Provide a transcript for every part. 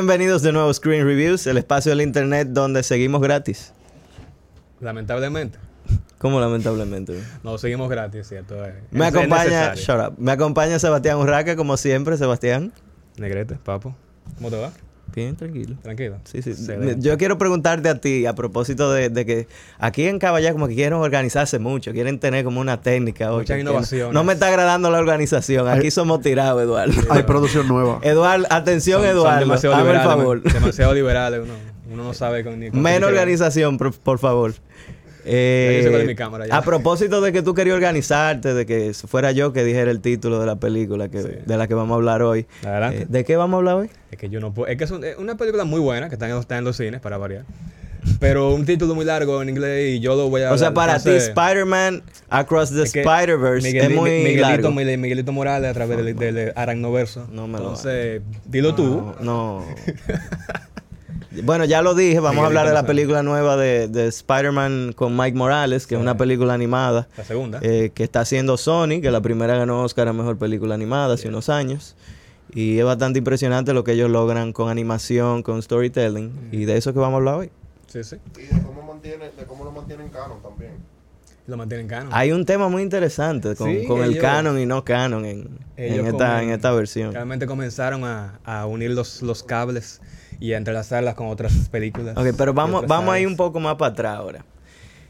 Bienvenidos de nuevo a Screen Reviews, el espacio del internet donde seguimos gratis. Lamentablemente. ¿Cómo lamentablemente? No, seguimos gratis, ¿cierto? Es- Me es acompaña, necesario. shut up. Me acompaña Sebastián Urraca, como siempre, Sebastián. Negrete, papo. ¿Cómo te va? Bien, tranquilo. Tranquilo. Sí, sí. Excelente. Yo quiero preguntarte a ti a propósito de, de que aquí en Caballá como que quieren organizarse mucho, quieren tener como una técnica. oye, Muchas que innovaciones. No, no me está agradando la organización. Aquí somos tirados, Eduardo. Hay producción nueva. Eduardo, atención, Son- son Eduardo. demasiado el liberales, favor. Demasiado liberales. Uno, uno no sabe con ni con Menos organización, por, por favor. Eh, mi cámara, ya. a propósito de que tú querías organizarte, de que fuera yo que dijera el título de la película que, Sí. de la que vamos a hablar hoy. Adelante. Eh, ¿De qué vamos a hablar hoy? Es que yo no puedo. Es que es, un- es una película muy buena que está en, está en los cines, para variar. Pero un título muy largo en inglés y yo lo voy a. O sea, para ti, Spider-Man Across the es que Spider-Verse Miguel- es muy Miguelito, largo. Miguel- Miguelito Morales a través del, del Aracnoverso. No me lo Entonces, dilo tú. No. no. bueno, ya lo dije, vamos a hablar de la película nueva de, de Spider-Man con Mike Morales, que es una película animada. La segunda. eh, que está haciendo Sony, que la primera ganó Oscar a Mejor Película Animada hace unos años. Y es bastante impresionante lo que ellos logran con animación, con storytelling. Y de eso que vamos a hablar hoy. Sí, sí. Y de cómo, mantiene, de cómo lo mantienen canon también. Lo mantienen canon. Hay un tema muy interesante con, Sí, con el canon y no canon en, esta, en esta versión. Realmente comenzaron a, a unir los, los cables y a entrelazarlas con otras películas. Ok, pero vamos, vamos a ir un poco más para atrás ahora.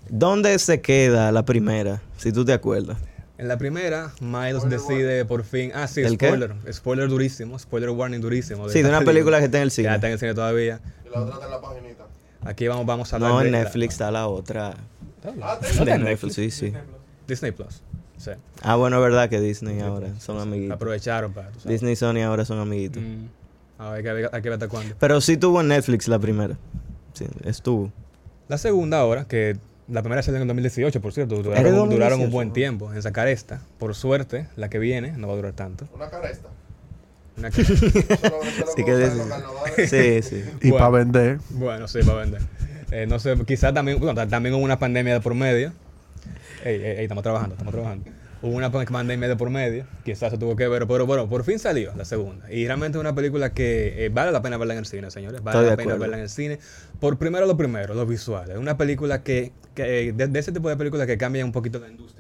¿Dónde se queda la primera? Si tú te acuerdas. En la primera, Miles Spoiler decide por fin. Ah, sí, ¿El qué? spoiler. Spoiler durísimo. Spoiler warning durísimo. Sí, de una película que está en el cine. Ya está en el cine todavía. Y la otra está en la paginita. Aquí vamos, vamos a hablar No, de en la- Netflix está la otra. Ah, ¿No De está en Netflix, sí, sí. Disney Plus. Sí. Ah, bueno, es verdad que Disney ahora son amiguitos. Aprovecharon para. Disney y Sony ahora son amiguitos. Mm. A ver, hay que ver, hay que ver hasta cuándo. Pero sí tuvo en Netflix la primera. Sí, estuvo. La segunda ahora, que la primera salió en el 2018, por cierto. ¿Era Duraron, 2018? duraron un buen tiempo en sacar esta. Por suerte, la que viene no va a durar tanto. Una caresta. Una lo Sí que. Sí, sí. Y Bueno. para vender. Bueno, sí, para vender. Eh, no sé, quizás también, bueno, ta- también hubo una pandemia de por medio. Ey, ey, ey, estamos trabajando, estamos trabajando. Hubo una pan- pandemia de por medio, quizás se tuvo que ver, pero bueno, por fin salió la segunda. Y realmente es una película que eh, vale la pena verla en el cine, señores. Vale Estoy la pena verla en el cine. Por primero lo primero, los visuales. Una película que, que de, de ese tipo de películas que cambian un poquito la industria.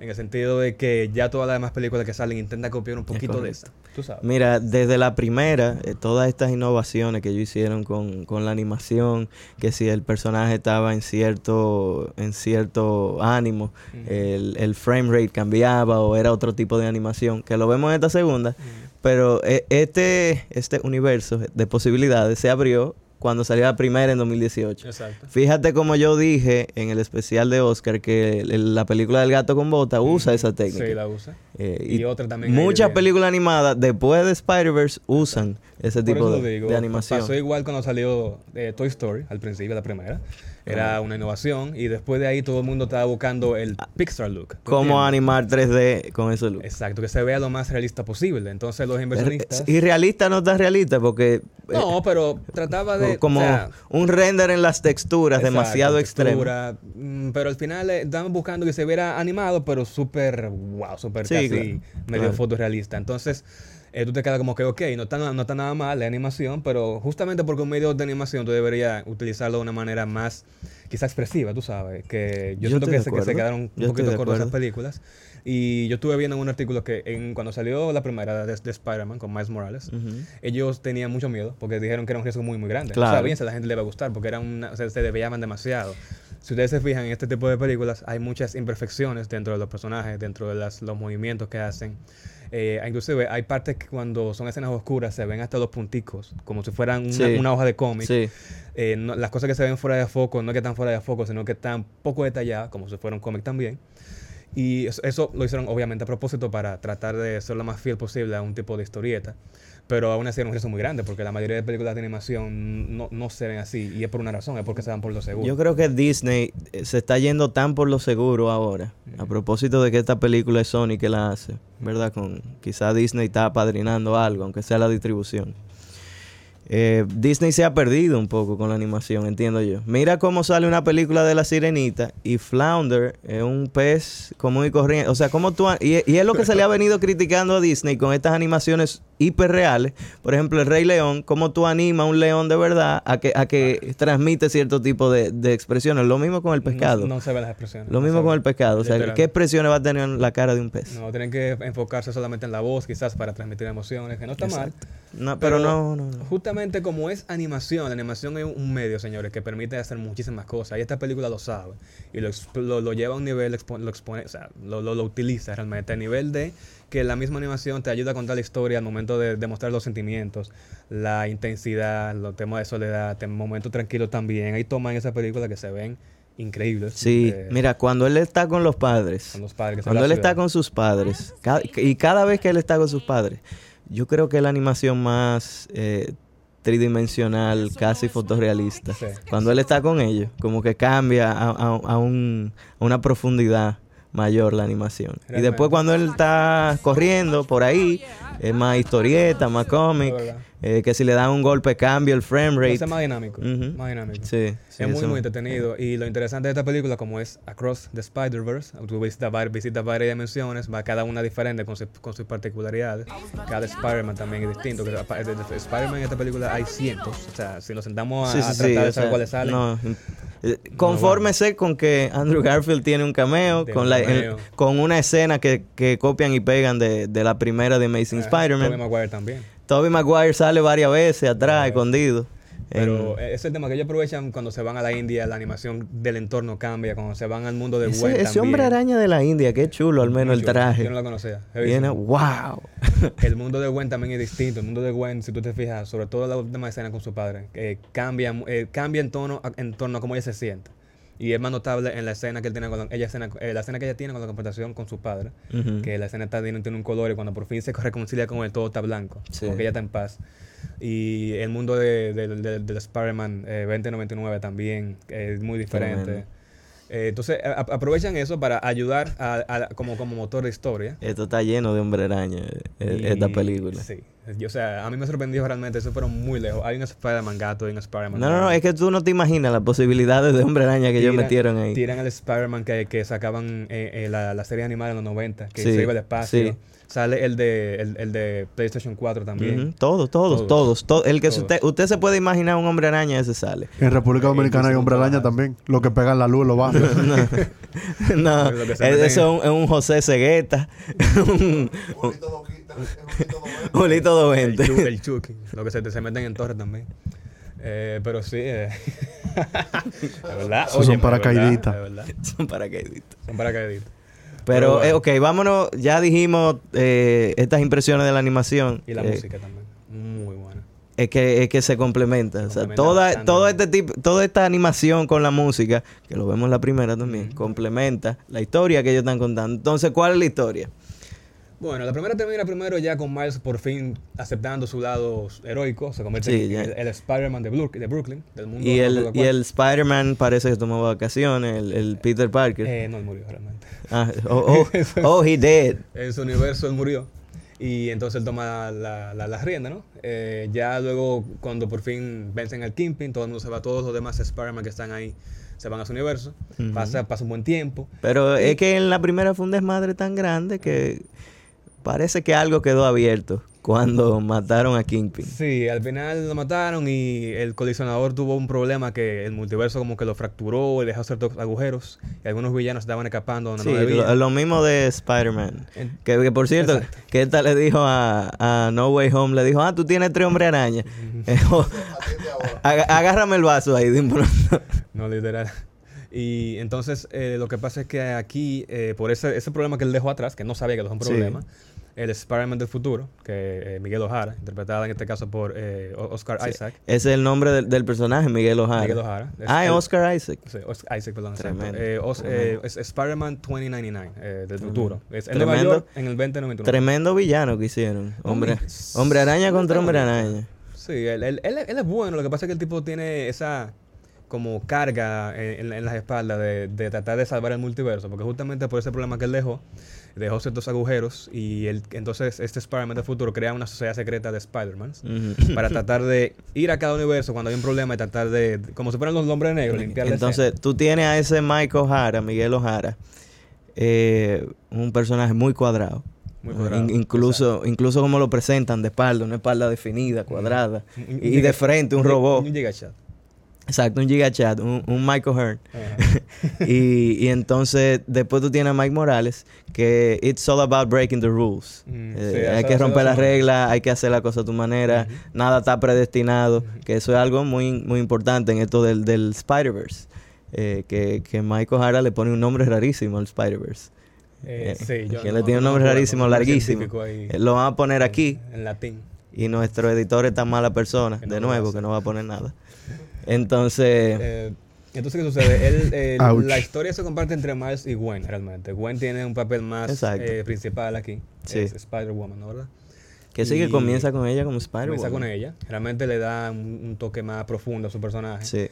En el sentido de que ya todas las demás películas que salen intentan copiar un poquito de esta. correcto. Tú sabes. Mira, desde la primera, eh, todas estas innovaciones que ellos hicieron con, con la animación, que si el personaje estaba en cierto, en cierto ánimo, el, el frame rate cambiaba o era otro tipo de animación, que lo vemos en esta segunda, pero eh, este, este universo de posibilidades se abrió cuando salió la primera en 2018. Exacto. Fíjate como yo dije en el especial de Oscar que el- la película del gato con bota usa esa técnica. Sí, la usa. Eh, Y otra también Muchas películas animadas después de Spider-Verse usan ese Por tipo digo, de animación. Pasó igual cuando salió eh, Toy Story, al principio, la primera. Era una innovación y después de ahí todo el mundo estaba buscando el Pixar look. ¿tú Ah, Cómo animar 3D con ese look. Exacto, que se vea lo más realista posible. Entonces los inversionistas... Y realista no tan realista porque eh, No, pero trataba de... como o sea, un render en las texturas exacto, demasiado extremo. textura, mm, pero al final eh, estaban buscando que se viera animado, pero súper, wow, súper Sí, casi claro, medio claro. fotorrealista. Entonces, eh, tú te quedas como que, ok, no está, no está nada mal la animación, pero justamente porque un medio de animación tú deberías utilizarlo de una manera más, quizá expresiva, tú sabes. Que yo, Yo siento que se, que se quedaron un Yo poquito cortas esas acuerdo. películas. Y yo estuve viendo en un artículo que en, cuando salió la primera de, de Spider-Man con Miles Morales, Ujú. ellos tenían mucho miedo porque dijeron que era un riesgo muy, muy grande. Claro. O sea, bien, si a la gente le va a gustar porque era una, o sea, se desviaban demasiado. Si ustedes se fijan en este tipo de películas, hay muchas imperfecciones dentro de los personajes, dentro de las, los movimientos que hacen. Eh, inclusive hay partes que cuando son escenas oscuras se ven hasta los punticos, como si fueran una, Sí. una hoja de cómic. Sí. Eh, no- las cosas que se ven fuera de foco no es que están fuera de foco, sino que están poco detalladas, como si fuera un cómic también. Y eso, eso lo hicieron obviamente a propósito para tratar de ser lo más fiel posible a un tipo de historieta. Pero aún así era un riesgo muy grande, porque la mayoría de películas de animación no, no se ven así. Y es por una razón, es porque se dan por lo seguro. Yo creo que Disney eh, se está yendo tan por lo seguro ahora. A propósito de que esta película es Sony que la hace, ¿verdad? Con quizá Disney está apadrinando algo, aunque sea la distribución. Eh, Disney se ha perdido un poco con la animación, entiendo yo. Mira cómo sale una película de la sirenita y Flounder es un pez común y corriente. O sea, cómo tú... y es lo que se le ha venido criticando a Disney con estas animaciones hiperreales. Por ejemplo, el Rey León, cómo tú animas a un león de verdad a que, a que transmite cierto tipo de, de expresiones. Lo mismo con el pescado. No, no se ven las expresiones. Lo mismo con el pescado. O sea. ¿qué expresiones va a tener la cara de un pez? No, tienen que enfocarse solamente en la voz, quizás para transmitir emociones, que no está mal. No, pero, no, no, no. Justamente como es animación, la animación es un medio, señores, que permite hacer muchísimas cosas. Y esta película lo sabe. Y lo, lo, lo lleva a un nivel, lo expone, o sea, lo, lo, lo utiliza realmente. A nivel de que la misma animación te ayuda a contar la historia al momento de demostrar los sentimientos, la intensidad, los temas de soledad, momentos tranquilos también. Hay tomas en esa película que se ven increíbles. Sí, eh, mira, cuando él está con los padres, con los padres. que se cuando él está con sus padres, ca- y cada vez que él está con sus padres, yo creo que es la animación más eh, tridimensional, casi fotorrealista. Sí. Cuando él está con ellos, como que cambia a, a- a un- a una profundidad mayor la animación. Y después cuando él está corriendo por ahí, es más historieta, más cómic, Es eh, que si le dan un golpe cambia el frame rate. hace más dinámico. Más dinámico. Sí, sí, es muy, muy entretenido. Y lo interesante de esta película, como es Across the Spider-Verse, tú visitas, visitas varias dimensiones, va cada una diferente con, su- con sus particularidades. Cada Spider-Man también es distinto. Spider-Man en esta película hay cientos. O sea, si nos sentamos a, Sí, sí, tratar de saber cuáles salen, no, eh, confórmese con que Andrew Garfield tiene un cameo, Tiene con, un la, el- con una escena que, que copian y pegan de, de la primera de Amazing Spider-Man. Tobey Maguire también. Tobey Maguire sale varias veces atrás, escondido. Pero En- ese es el tema que ellos aprovechan cuando se van a la India, la animación del entorno cambia, cuando se van al mundo de ese, Gwen ese también. hombre araña de la India, qué chulo, al menos el traje. Yo no lo conocía. Viene, wow. El mundo de Gwen también es distinto. El mundo de Gwen, si tú te fijas, sobre todo la última escena con su padre, eh, cambia, eh, cambia en, tono, en torno a cómo ella se siente. Y es más notable en la escena que él tiene con la, ella escena, eh, la escena que ella tiene con la confrontación con su padre. Que la escena está tiene, tiene un color y cuando por fin se reconcilia con él todo está blanco. Sí. Porque ella está en paz. Y el mundo de, de, de- del Spider-Man eh, 2099 también es muy diferente. Eh, entonces a- aprovechan eso para ayudar a, a- como, como motor de historia. Esto está lleno de hombre araña, eh, esta película. Sí. Yo, o sea, a mí me sorprendió realmente. Eso fueron muy lejos. Hay un Spider-Man gato y un Spider-Man. No, no, no, es que tú no te imaginas las posibilidades de hombre araña que ellos metieron ahí. Tiran al Spider-Man que, que sacaban eh, eh, la, la serie animada en los 90, que Sí, se iba al espacio. sí. Sale el de, el, el de PlayStation 4 también. Todos, todos, Todos. todos, to- El que Todos. usted, usted se puede imaginar un hombre araña, ese sale. En República Dominicana hay hombre araña también. Lo que pegan la luz en los barrios. no, eso es un, es un José Cegueta, un Julito do- Julito El, 20. Chucky, el Chucky. Lo que se, te- se meten en torres también. Eh, pero sí. eh. verdad. Son paracaidistas. Son paracaidistas. Son paracaidistas. Pero, bueno. eh, ok, vámonos. Ya dijimos eh, estas impresiones de la animación. Y la eh, música también. Muy buena. Es que, es que se complementa. O sea, toda, todo este tipo, toda esta animación con la música, que lo vemos en la primera también, complementa la historia que ellos están contando. Entonces, ¿cuál es la historia? Bueno, la primera termina primero ya con Miles por fin aceptando su lado heroico. Se convierte Sí, en el, el Spider-Man de, Brook- de Brooklyn, del mundo. Y el, y el Spider-Man parece que tomó vacaciones, el, el Peter Parker. Eh, no, él murió realmente. Ah, oh, oh, oh, he did. En su universo él murió. Y entonces él toma la, la, la rienda, ¿no? Eh, ya luego, cuando por fin vencen al Kingpin, todo el mundo se va, todos los demás Spider-Man que están ahí se van a su universo. pasa, pasa un buen tiempo. Pero es que en la primera fue un desmadre tan grande que parece que algo quedó abierto cuando mataron a Kingpin. Sí, al final lo mataron y el colisionador tuvo un problema que el multiverso como que lo fracturó y dejó ciertos agujeros y algunos villanos estaban escapando donde Sí, no lo, lo mismo de Spider-Man. Que, que, por cierto, Exacto. que esta le dijo a, a No Way Home, le dijo, ah, tú tienes tres hombres araña. O- Atiende ahora. aga- agárrame el vaso ahí de pronto. No, literal. Y entonces eh, lo que pasa es que aquí, eh, por ese, ese problema que él dejó atrás, que no sabía que dejó un Sí. El Spider-Man del futuro, que eh, Miguel O'Hara, interpretada en este caso por eh, Oscar Isaac. Ese es el nombre del, del personaje, Miguel O'Hara. Miguel O'Hara. Es Ah, el- Oscar Isaac. Sí, Os- Isaac, perdón. Eh, Os- eh, es Spider-Man 2099, eh, del futuro. Es en. Nueva York en el 2099. Tremendo villano que hicieron. Hombre, Hombre, araña contra hombre araña. Sí, él, él- él- él es bueno. Lo que pasa es que el tipo tiene esa como carga en, en- en las espaldas de, de tratar de salvar el multiverso. Porque justamente por ese problema que él dejó, dejó ciertos agujeros y él, entonces este Spider-Man del futuro crea una sociedad secreta de Spider-Mans Ujú. para tratar de ir a cada universo cuando hay un problema y tratar de, como si fueran los hombres negros, limpiar la Entonces, tú tienes a ese Mike O'Hara, Miguel O'Hara, eh, un personaje muy cuadrado. Muy In- cuadrado, incluso, incluso como lo presentan de espalda, una espalda definida, cuadrada. Un- un Y de frente un gi- robot. Un. Exacto, un gigachat, un, un Michael Hearn. Y, y entonces después tú tienes a Mike Morales que it's all about breaking the rules. Mm, Eh, sí, hay que romper las reglas, hay que hacer la cosa a tu manera, nada está predestinado, que eso es algo muy, muy importante en esto del, del Spider-Verse. eh, que, que Michael Hara le pone un nombre rarísimo al Spider-Verse. Eh, sí, yo que no- le tiene un no nombre rarísimo, larguísimo. lo van a poner aquí En latín. y nuestro editor es tan mala persona, de nuevo, que no va a poner nada. Entonces, Eh, entonces, ¿qué sucede? Él, eh, Ouch. la historia se comparte entre Miles y Gwen, realmente. Gwen tiene un papel más eh, principal aquí. Sí. Es Spider-Woman, ¿no? ¿verdad? que sí que comienza con ella como Spider-Man. Comienza con ella. Realmente le da un, un toque más profundo a su personaje. Sí.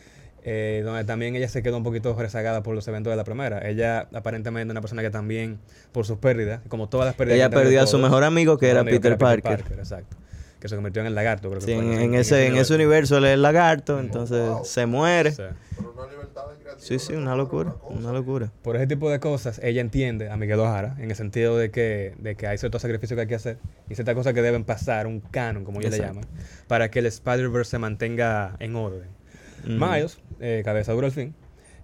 Eh, donde también ella se quedó un poquito rezagada por los eventos de la primera. Ella aparentemente es una persona que también, por sus pérdidas, como todas las pérdidas... Ella perdió a su mejor amigo que era amigo Peter Parker. Exacto. Que se convirtió en el lagarto, creo que Sí, fue, en, en ese, en ese universo él es el lagarto, entonces Wow. se muere. Sí. Pero una libertad de creatividad. Sí, sí, una locura, una locura. Por ese tipo de cosas, ella entiende a Miguel O'Hara en el sentido de que, de que hay ciertos sacrificios que hay que hacer y ciertas cosas que deben pasar, un canon, como ellos le Exacto. llaman, para que el Spider-Verse se mantenga en orden. Ujú. Miles, eh, cabeza dura al fin,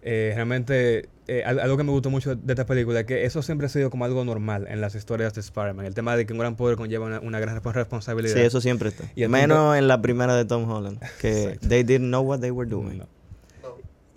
eh, realmente eh, al- algo que me gustó mucho de esta película es que eso siempre ha sido como algo normal en las historias de Spider-Man. El tema de que un gran poder conlleva una, una gran resp- responsabilidad. Sí, eso siempre está. Y Menos punto- en la primera de Tom Holland, que they didn't know what they were doing. No, No,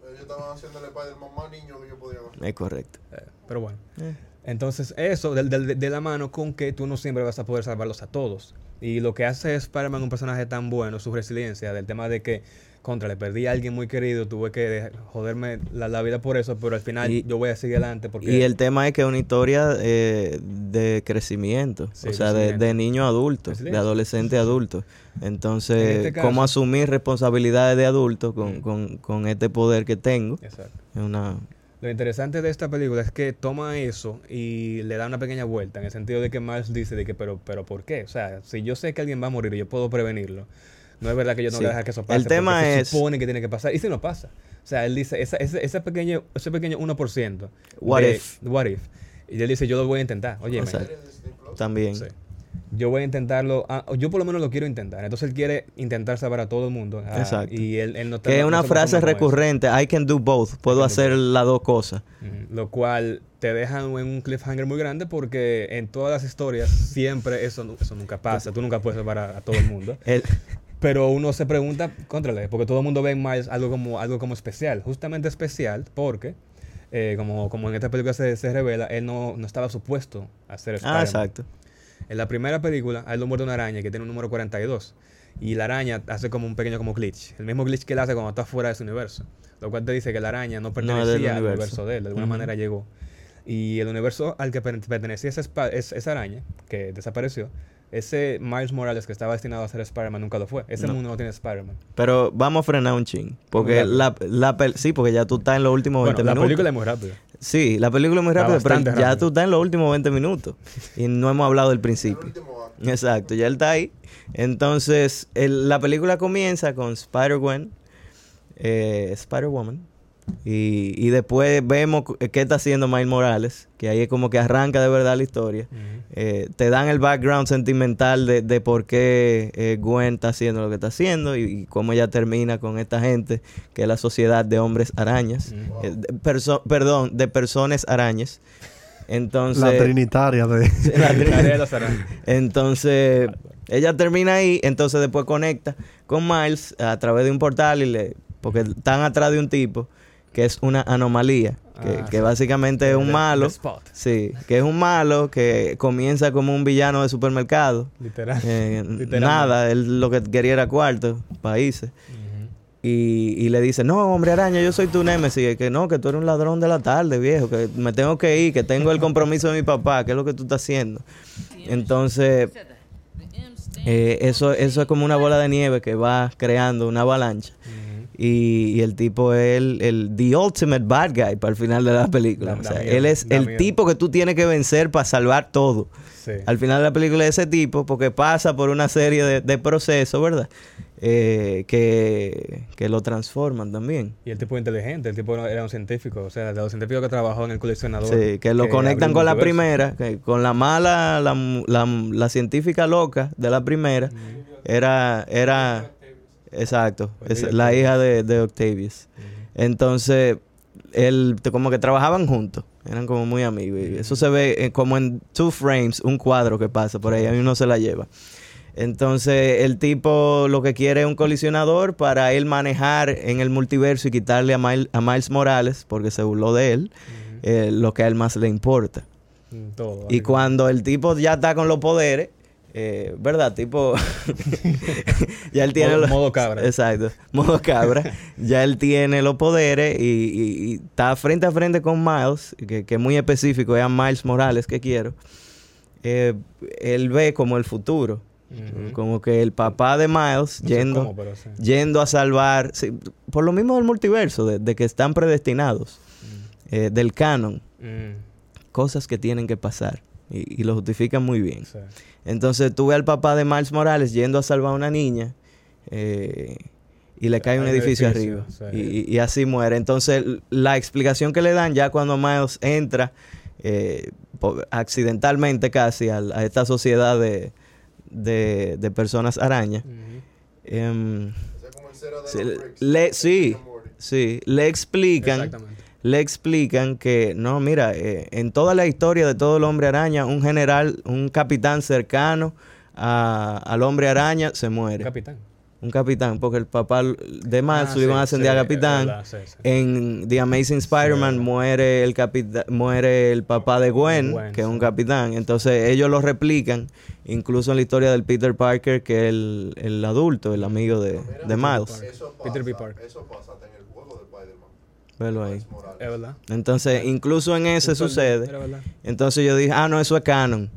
ellos estaban haciendo el Spider-Man más niño que ellos podían hacer. Es correcto. eh, pero bueno. Eh. Entonces, eso de, de- de la mano con que tú no siempre vas a poder salvarlos a todos. Y lo que hace Spider-Man un personaje tan bueno, su resiliencia, del tema de que, contra, le perdí a alguien muy querido, tuve que de- joderme la, la vida por eso, pero al final Y- yo voy a seguir adelante porque... Y el tema es que es una historia eh, de crecimiento, Sí, o sea, de, crecimiento. de niño a adulto, de adolescente a adulto. Entonces, En este caso- cómo asumir responsabilidades de adulto con, Mm. con, con este poder que tengo, Exacto. es una... Lo interesante de esta película es que toma eso y le da una pequeña vuelta, en el sentido de que Miles dice de que, pero, pero ¿por qué? O sea, si yo sé que alguien va a morir y yo puedo prevenirlo, no es verdad que yo no Sí. voy a dejar que eso pase. El tema se es- supone que tiene que pasar. Y si no pasa. O sea, él dice, esa, ese, ese pequeño, ese pequeño 1%. What de- if? What if. Y él dice, yo lo voy a intentar. Oye. También. Sí. Yo voy a intentarlo. ah, yo por lo menos lo quiero intentar. Entonces él quiere intentar salvar a todo el mundo. ah, Exacto. Y él, él no está- Que es una se frase recurrente, I can do both, puedo hacer las dos cosas. Lo cual te deja en un cliffhanger muy grande porque en todas las historias siempre eso, eso nunca pasa. Tú nunca puedes salvar a, a todo el mundo. El- Pero uno se pregunta, contrale, porque todo el mundo ve en Miles algo como, algo como especial. Justamente especial porque, eh, como, como en esta película se, se revela, él no, no estaba supuesto a ser Spider-Man. ah, exacto. En la primera película, a él lo muerde una araña que tiene un número 42. Y la araña hace como un pequeño como glitch. El mismo glitch que él hace cuando está fuera de su universo. Lo cual te dice que la araña no pertenecía al universo. universo de él. De alguna Ujú. manera llegó. Y el universo al que per- pertenecía esa, esa araña, que desapareció, ese Miles Morales que estaba destinado a ser Spider-Man nunca lo fue. Ese No. mundo no tiene Spider-Man. Pero vamos a frenar un ching. Porque la, la pel- sí, porque ya tú estás en los últimos 20 Bueno, la minutos. película es muy rápida. Sí, la película es muy rápida, pero ya tú estás en los últimos 20 minutos. Y no hemos hablado del El principio. Exacto, ya él está ahí. Entonces, el- la película comienza con Spider-Gwen, eh, Spider-Woman. Y, y después vemos cu- qué está haciendo Miles Morales, que ahí es como que arranca de verdad la historia. Eh, te dan el background sentimental de, de por qué eh, Gwen está haciendo lo que está haciendo y, y cómo ella termina con esta gente, que es la sociedad de hombres arañas. Eh, de perso- perdón, de personas arañas. Entonces, La trinitaria de... la La trin- área de los arañas. entonces, ella termina ahí, entonces después conecta con Miles a través de un portal y le porque están atrás de un tipo que es una anomalía, que, Ah, que sí. básicamente es un malo. Sí, que es un malo que comienza como un villano de supermercado. Literal. Eh, nada, él lo que quería era cuarto, países. Y, y le dice, no, hombre araña, yo soy tu némesis. Y que no, que tú eres un ladrón de la tarde, viejo, que me tengo que ir, que tengo el compromiso de mi papá, que es lo que tú estás haciendo. Entonces, eh, eso, eso es como una bola de nieve que va creando una avalancha. Y, y el tipo es el, el the ultimate bad guy para el final de la película. Da- o sea, miedo, él es el miedo. tipo que tú tienes que vencer para salvar todo. Sí. Al final de la película es ese tipo, porque pasa por una serie de, de procesos, ¿verdad? Eh, que, que lo transforman también. Y el tipo inteligente, el tipo era un científico, o sea, de los científicos que trabajó en el coleccionador. Sí, que lo conectan con la primera, que con la mala, la, la- la científica loca de la primera, era, era, exacto, es Olivia la hija de, de Octavius. Entonces, él, como que trabajaban juntos, eran como muy amigos. Y eso se ve eh, como en two frames, un cuadro que pasa por ahí, a uno se la lleva. Entonces, el tipo lo que quiere es un colisionador para él manejar en el multiverso y quitarle a, Mil- a Miles Morales, porque se burló de él, eh, lo que a él más le importa. Mm, Todo. Y cuando el tipo ya está con los poderes, eh, ¿verdad? Tipo, ya él tiene Modo- los- modo cabra. Exacto, modo cabra. ya él tiene los poderes y, y- y está frente a frente con Miles, que, que es muy específico, es a Miles Morales que quiero. Eh, él ve como el futuro, como que el papá de Miles No yendo, cómo, pero sí. yendo a salvar, sí, por lo mismo del multiverso, de, de que están predestinados, eh, del canon Mm, cosas que tienen que pasar y, y lo justifican muy bien. sí. Entonces tuve al papá de Miles Morales yendo a salvar a una niña eh, y le cae un edificio, edificio, arriba sí. y, y así muere. Entonces la explicación que le dan ya cuando Miles entra eh, accidentalmente casi a, esta sociedad de, de, de personas araña. Ujú. Ese es como el cero de Sí, le- sí. Le explican Exactamente. Le explican que, no, mira, eh, en toda la historia de todo el hombre araña, un general, un capitán cercano a- al hombre araña se muere. Capitán. un capitán, porque el papá de Miles Ah, lo iban sí, a ascender sí, a capitán. verdad, sí, sí. En The Amazing Spider-Man Sí. muere el capitán, muere el papá de Gwen, Gwen, que es un sí. capitán. Entonces ellos lo replican, incluso en la historia del Peter Parker, que es el, el adulto, el amigo de, de Miles. Peter B. Parker. Eso pasa hasta en el juego de Velo ahí. Es verdad. Entonces, incluso en ese sucede. Entonces yo dije, ah, no, eso es canon.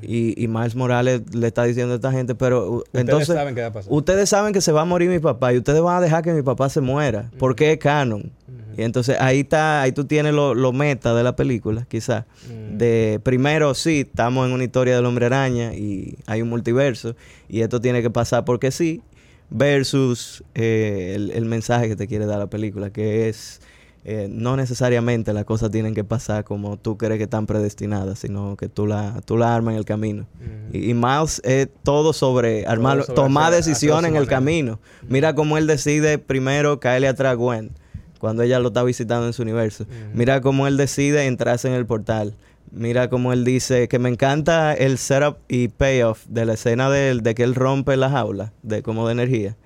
Y, y Miles Morales le está diciendo a esta gente, pero uh, Ustedes entonces saben qué va a pasar. ustedes saben que se va a morir mi papá y ustedes van a dejar que mi papá se muera. ¿Por qué es canon? Y entonces ahí está, ahí tú tienes lo, lo meta de la película, quizás. De primero, sí, estamos en una historia del hombre araña y hay un multiverso y esto tiene que pasar porque sí, versus eh, el, el mensaje que te quiere dar la película, que es eh, no necesariamente las cosas tienen que pasar como tú crees que están predestinadas, sino que tú la, tú la armas en el camino. Y, y Miles es todo sobre armar, sobre tomar decisiones en el camino. Mira cómo él decide primero caerle atrás a Gwen cuando ella lo está visitando en su universo. Mira cómo él decide entrarse en el portal. Mira cómo él dice que me encanta el setup y payoff de la escena de, de que él rompe la jaula de como de energía.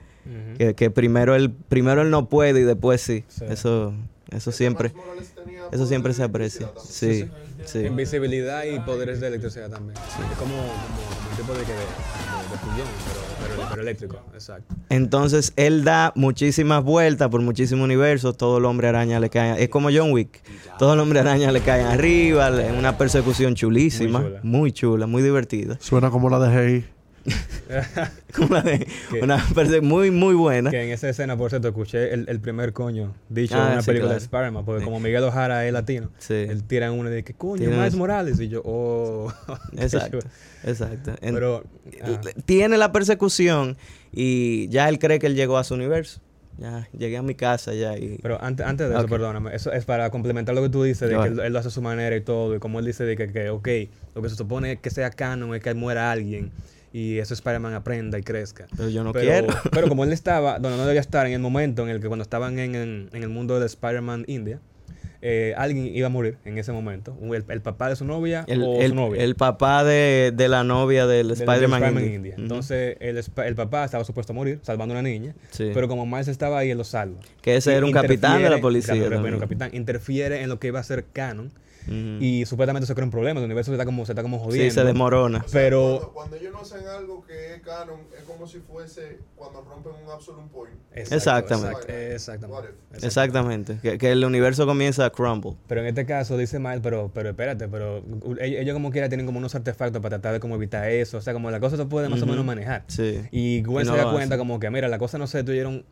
Que, que primero él primero él no puede y después sí. Sí. Eso eso siempre eso siempre se aprecia. Sí. Sí. Invisibilidad y poderes de electricidad también. Es como, como, como un tipo de, que de, de, pero, pero eléctrico. Exacto. Entonces él da muchísimas vueltas por muchísimos universos. Todo el hombre araña le cae. Es como John Wick. Todo el hombre araña le cae arriba. En una persecución chulísima. Muy chula. Muy chula, muy divertida. Suena como la de Hey. De- una perse- muy, muy buena. Que en esa escena, por cierto, escuché el, el primer coño dicho Ah, en una sí, película claro. de Spider-Man, porque Sí. como Miguel Ojara es latino, Sí. él tira uno de que coño, Miles Morales, y yo, oh. Exacto. Exacto. Pero, ah, tiene la persecución y ya él cree que él llegó a su universo. Ya llegué a mi casa ya y Pero antes, antes de eso, perdóname, eso es para complementar lo que tú dices, de que él, él lo hace a su manera y todo, y como él dice de que, que, ok, lo que se supone que sea canon es que muera alguien y eso Spider-Man aprenda y crezca. pero yo no pero, quiero. pero como él estaba, donde no debía estar en el momento en el que cuando estaban en, en, en el mundo de Spider-Man India, eh, alguien iba a morir en ese momento, el, el papá de su novia el, o el- su novia. el papá de, de la novia del Spider-Man India. Entonces, el, papá estaba supuesto a morir, salvando a una niña. Sí. Pero como Miles estaba ahí, él lo salva. Que ese Y era un capitán de la policía claro, era un capitán. Interfiere en lo que iba a ser canon. Y supuestamente se crea un problema. El universo se está como, se está como jodiendo. sí, se desmorona. O sea, Pero- Cuando, cuando ellos no hacen algo que es canon, es como si fuese cuando rompen un absolute point. Exactamente. exact- exactamente. What Exactamente. Que, que el universo comienza a crumble. Pero en este caso dice Miles, pero, pero espérate, pero ellos, ellos como quiera tienen como unos artefactos para tratar de como evitar eso. O sea, como la cosa se puede más o menos manejar. Sí. Y Gwen Y no se da cuenta como que, mira, la cosa no se detuvieron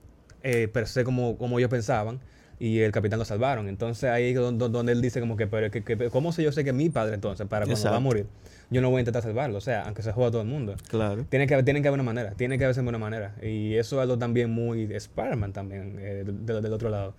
eh, per se como, como ellos pensaban y el capitán lo salvaron. Entonces ahí es donde, donde él dice como que, pero que, que- ¿cómo sé yo sé que mi padre entonces, para cuando va a Exacto. morir, yo no voy a intentar salvarlo? O sea, aunque se joda todo el mundo. Claro. Tiene que, haber- tiene que haber una manera, tiene que haberse una manera. Y eso es algo también muy de Spider-Man también, eh, de- de- del otro lado.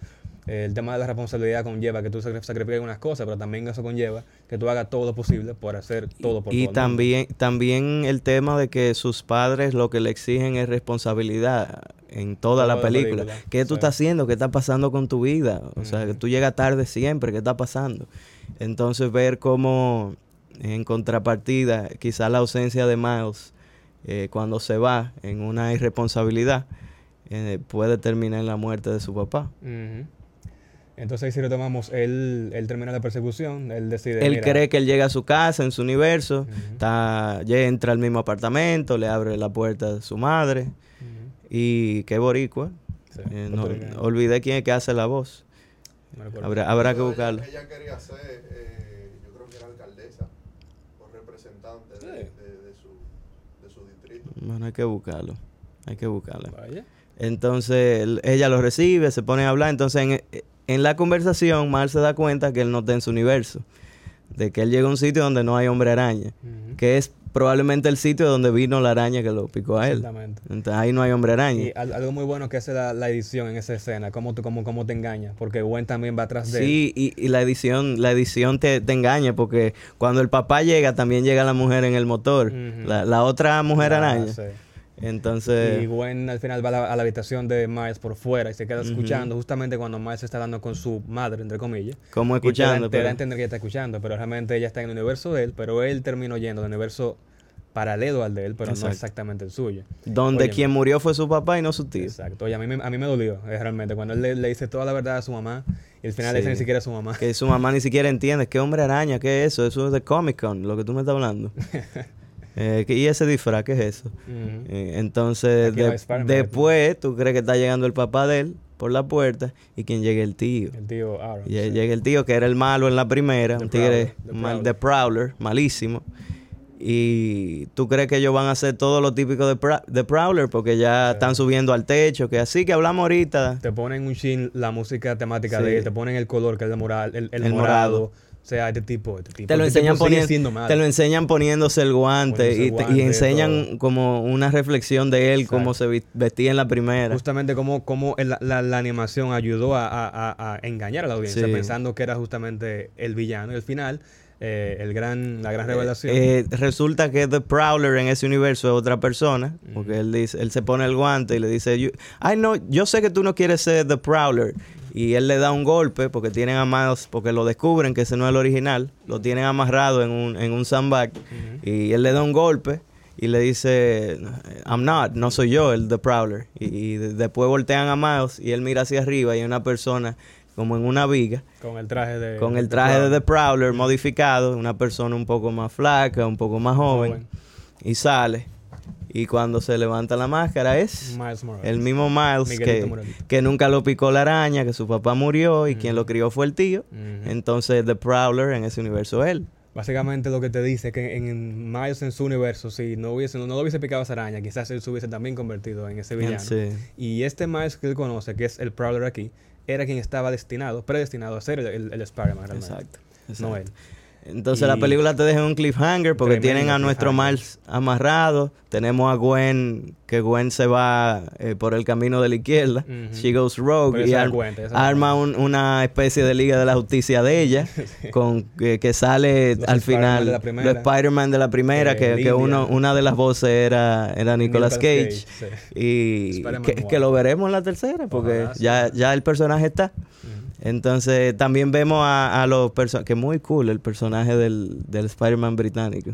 El tema de la responsabilidad conlleva que tú sacri- sacrifiques unas cosas, pero también eso conlleva que tú hagas todo lo posible por hacer todo por Y todo el mundo. también, también el tema de que sus padres lo que le exigen es responsabilidad en toda Toda la la película. ¿Qué tú estás haciendo? ¿Qué está pasando con tu vida? O sea, que tú llegas tarde siempre. ¿Qué está pasando? Entonces ver cómo en contrapartida quizá la ausencia de Miles eh, cuando se va en una irresponsabilidad eh, puede terminar en la muerte de su papá. Entonces, si retomamos, él, él termina la persecución, él decide. Él mira, cree que él llega a su casa, en su universo, está, ya entra al mismo apartamento, le abre la puerta a su madre y qué boricua. Sí, Eh, no, olvidé quién es que hace la voz. No. Habrá, habrá que Ella- buscarlo. Ella, quería ser, eh, yo creo que era alcaldesa o representante de, Sí. de- de su, de su distrito. Bueno, hay que buscarlo. Hay que buscarlo. Vaya. Entonces él- ella lo recibe, se pone a hablar. Entonces en, en la conversación, Mal se da cuenta que él no está en su universo. De que él llega a un sitio donde no hay hombre araña. Que es probablemente el sitio donde vino la araña que lo picó a él. Exactamente. Entonces ahí no hay hombre araña. Y al- algo muy bueno que hace la, la edición en esa escena, cómo, tú- cómo, cómo te engaña, porque Gwen también va atrás de él. Sí, y, y la edición, la edición te, te engaña porque cuando el papá llega, también llega la mujer en el motor. La otra mujer Ah, araña. sí. Entonces, Y Gwen al final va a la, a la habitación de Miles por fuera y se queda escuchando justamente cuando Miles está hablando con su madre, entre comillas. como Y te da- escuchando. te da, a entender que ella está escuchando, pero realmente ella está en el universo de él, pero él terminó yendo al universo paralelo al de él, pero no exactamente el suyo. donde quien murió fue su papá y no su tío. Exacto. Oye, a mí, me- a mí me dolió, eh, realmente, cuando él le, le dice toda la verdad a su mamá y al final le dice ni siquiera a su mamá. Que su mamá ni siquiera entiende. ¿Qué hombre araña? ¿Qué es eso? Eso es de Comic Con, lo que tú me estás hablando. Eh, ¿qué- ¿Y ese disfraz? ¿Qué es eso? Eh, entonces, de- después, tú crees que está llegando el papá de él por la puerta y quien llegue el tío. El tío Aaron. Y sí. llega el tío que era el malo en la primera, The un tigre mal, de Prowler, malísimo. Y tú crees que ellos van a hacer todo lo típico de, Prowler porque ya están subiendo al techo, que así que hablamos ahorita. Te ponen un chin la música temática Sí. de él, te ponen el color que es el morado, el, el El morado. morado. Sea, este tipo, este tipo. Te lo, este enseñan tipo poniendo, te lo enseñan poniéndose el guante, Poniéndose y, te- y guante, enseñan todo. como una reflexión de él, Exacto. cómo se vestía en la primera. Justamente como el- la, la animación ayudó a, a- a- engañar a la audiencia, Sí. pensando que era justamente el villano. Y al final, eh, el gran, la gran revelación. Eh, resulta que The Prowler en ese universo es otra persona, porque él dice, él se pone el guante y le dice, "You- ay no, yo sé que tú no quieres ser The Prowler. Y él le da un golpe porque tienen a Miles, porque lo descubren que ese no es el original, lo tienen amarrado en un, en un sandbag y él le da un golpe y le dice, I'm not, no soy yo el The Prowler. Y, y de- después voltean a Miles y él mira hacia arriba y hay una persona como en una viga con el traje de. con el traje de. The Prowler modificado, una persona un poco más flaca, un poco más joven, Joven. y sale. Y cuando se levanta la máscara es Miles Morales. el mismo Miles Miguelito que, que nunca lo picó la araña, que su papá murió y quien lo crió fue el tío. Entonces The Prowler en ese universo es él. Básicamente lo que te dice es que en, Miles en su universo, si no hubiese, no, lo hubiese picado esa araña, quizás él se hubiese también convertido en ese villano. Sí. Y este Miles que él conoce, que es el Prowler aquí, era quien estaba destinado, predestinado a ser el, el, el Spider-Man realmente. Exacto. No exacto. él. Entonces la película te deja en un cliffhanger porque tienen a nuestro. Miles amarrado. Tenemos a Gwen, que Gwen se va eh, por el camino de la izquierda. She goes rogue y ar- cuenta, arma un- una especie de Liga de la Justicia de ella, con que, que sale Los al final los. Spider-Man de la primera, Eh, que, que uno, una de las voces era, era Nicolas Cage. sí. Y que, que lo veremos en la tercera, porque Ojalá, sí. ya, ya el personaje está. Entonces también vemos a, a los personajes, que es muy cool el personaje del, del Spider-Man británico.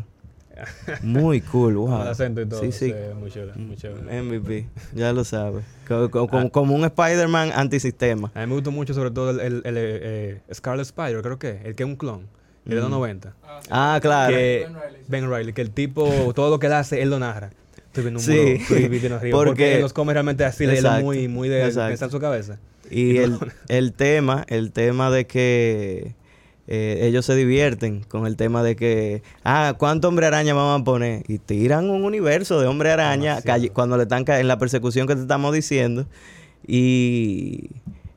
Muy cool, wow. Con el acento y todo. Sí, sí. muy chévere, muy chévere. MVP, ya lo sabes. Ah. Como, como un Spider-Man antisistema. A mí me gustó mucho sobre todo el, el, el, eh, Scarlet Spider, creo que, el que es un clon, el de los 90. Ah, claro. Que Ben Riley, que el tipo, todo lo que él hace, él lo narra. Estoy viendo un Sí. muro arriba, Porque- porque, él los come realmente así, él es Exacto, muy, muy de exacto. pensar en su cabeza. Y el, el tema, el tema de que eh, ellos se divierten con el tema de que, ah, ¿cuánto hombre araña vamos a poner? Y tiran un universo de hombre araña cuando le están en la persecución que te estamos diciendo. Y,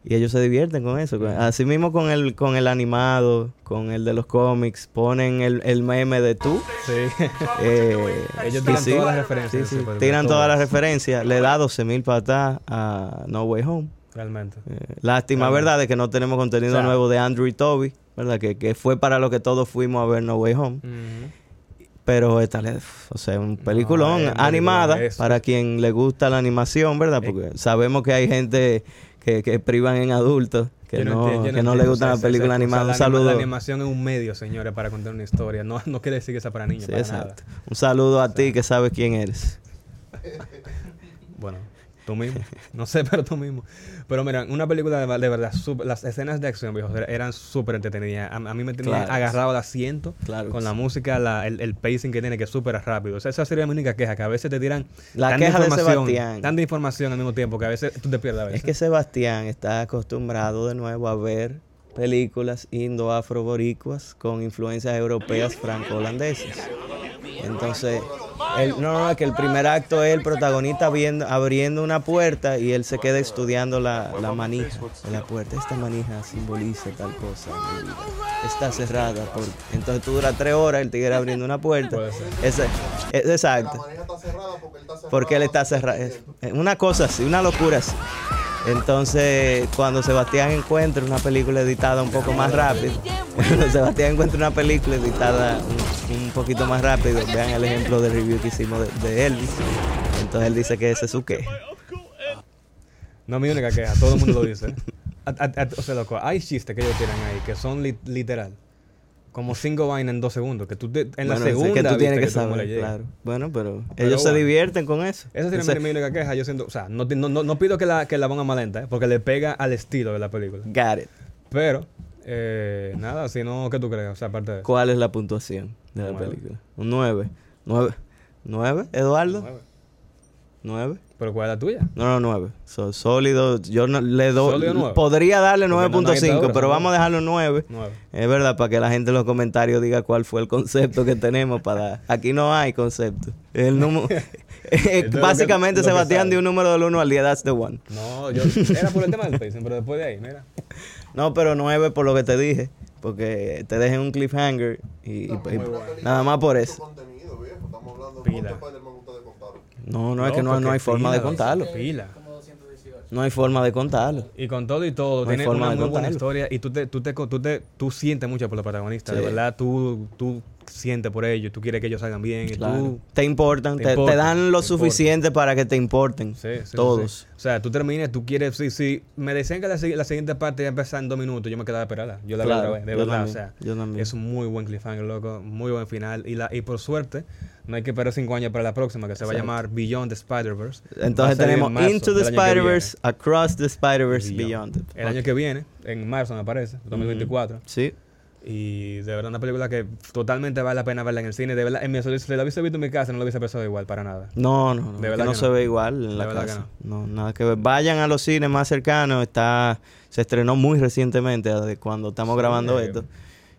y ellos se divierten con eso. Así mismo con el, con el animado, con el de los cómics, ponen el, el meme de tú. Sí. Eh, Ellos tiran sí, todas las referencias. sí, sí, súper- tiran todas las referencias. Le da 12 mil patas a No Way Home. Realmente. Eh, lástima. ¿verdad? De que no tenemos contenido O sea, nuevo de Andrew y Toby, ¿verdad? Que, que fue para lo que todos fuimos a ver No Way Home. Pero esta, le- o sea, un peliculón es un animada es- para quien le gusta la animación, ¿verdad? Eh. Porque sabemos que hay gente que, que privan en adultos, que Yo no, entiendo, que no le gustan las películas animadas. Un saludo. La animación es un medio, señores, para contar una historia. No, no quiere decir que sea para niños, Sí, para exacto. nada. Un saludo a ti que sabes quién eres. Bueno, tú mismo. No sé, pero tú mismo. Pero mira, una película de, de verdad, sup- las escenas de acción, viejo, era- eran súper entretenidas. A, a mí me tenía Claro. agarrado al asiento Claro con la música, la- el, el pacing que tiene, que es súper rápido. O sea, esa sería mi única queja, que a veces te tiran La tanta queja de información, Sebastián. tanta información al mismo tiempo que a veces tú te pierdes a veces. Es que Sebastián está acostumbrado de nuevo a ver películas indo-afro-boricuas con influencias europeas franco-holandesas. Entonces, el- no, no, es que el primer acto es el protagonista viendo, abriendo una puerta y él se queda estudiando la, la manija de la puerta. Esta manija simboliza tal cosa. Está cerrada. Por... Entonces tú duras tres horas el tigre abriendo una puerta. Ese, es, exacto. porque él está cerrado. Una cosa así, una locura así. Entonces, cuando Sebastián encuentra una película editada un poco más rápido, cuando Sebastián encuentra una película editada un, un poquito más rápido, vean el ejemplo del review que hicimos de, de Elvis. Entonces él dice que ese es su queja. No mi única queja, todo el mundo lo dice. O sea, loco, hay chistes que ellos tiran ahí que son li- literal. Como cinco vainas en dos segundos. Que tú te- en la Bueno, sí, segunda. que tú tienes que saber, claro. Bueno, pero, Pero ellos se divierten con eso. Esa sería Entonces, mi, única queja. Yo siento, o sea, no, no, no, no pido que la, que la pongan más lenta, ¿eh? porque le pega al estilo de la película. got it. Pero, eh, nada, si no, ¿qué tú crees? O sea, aparte de eso. ¿Cuál es la puntuación de la Nueve. película? Un 9. ¿9? ¿9, Eduardo? Nueve. ¿9? ¿Pero cuál es la tuya? No, no, 9. So, sólido. Yo no, le ¿Sólido doy. Podría darle Porque no, no hay 9.5, dictadura, pero vamos a dejarlo 9. Nueve. Es verdad, para que la gente en los comentarios diga cuál fue el concepto que tenemos para dar. Aquí no hay concepto. El número. básicamente, que- Sebastián sabe. dio un número del 1 al 10, that's the one. No, yo. Era por el tema del pacing, pero después de ahí, mira. No, pero 9 por lo que te dije. Porque te dejen un cliffhanger y, y- Estamos y- nada más por eso. contenido, viejo. Estamos hablando Pila. No, no, es que no, no hay forma de contarlo. Pila. No hay forma de contarlo. Y con todo y todo, No tiene forma una de muy buena historia y tú te, tú te, tú te, tú sientes mucho por los protagonistas, Sí. de verdad, tú, tú sientes por ellos, tú quieres que ellos salgan bien y Claro. tú... Te importan, te te, te importan, dan lo te suficiente para que te importen. Sí, sí, todos. sí. O sea, tú terminas, tú quieres, si, si me decían que la, si- la siguiente parte iba a empezar en dos minutos, yo me quedaba a esperarla. Yo la veo Claro, otra vez, de verdad, también, o sea, yo también. es un muy buen cliffhanger, loco, muy buen final. Y, la, y por suerte, no hay que esperar cinco años para la próxima, que se va a llamar Beyond the Spider-Verse. Entonces en tenemos Into the Spider-Verse, Across the Spider-Verse. Beyond. El año que viene, en marzo me parece, 2024. Sí. Y de verdad una película que totalmente vale la pena verla en el cine. De verdad, en mi, si la hubiese visto en mi casa no lo hubiese pensado igual, para nada. No, no, no. De es que verdad no que se no. ve igual en De la verdad casa. No. nada que ver. Vayan a los cines más cercanos. Está, se estrenó muy recientemente, cuando estamos Sí, grabando eh, esto.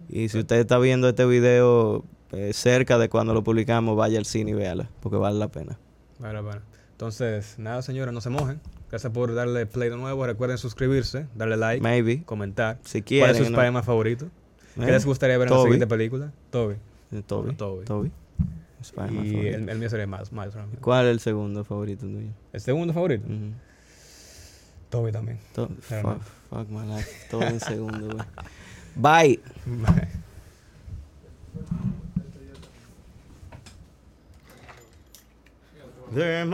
Y si usted está viendo este video eh, cerca de cuando lo publicamos, vaya al cine y véala, porque vale la pena. Vale, bueno. Entonces, nada, señores, no se mojen. Gracias por darle play de nuevo. Recuerden suscribirse, darle like, Maybe, comentar. si ¿Cuál quieren. es su ¿no? Spider-Man favorito? ¿Qué Eh, les gustaría ver en la Toby. siguiente película? Toby. Eh, Toby. Toby. Toby. Spider-Man Y el, el mío sería Miles, Miles Morales. ¿Cuál es el segundo favorito tuyo? ¿El segundo favorito? Ujú. Toby también. To- fuck, fuck my life. Todo en segundo, güey. Bye. There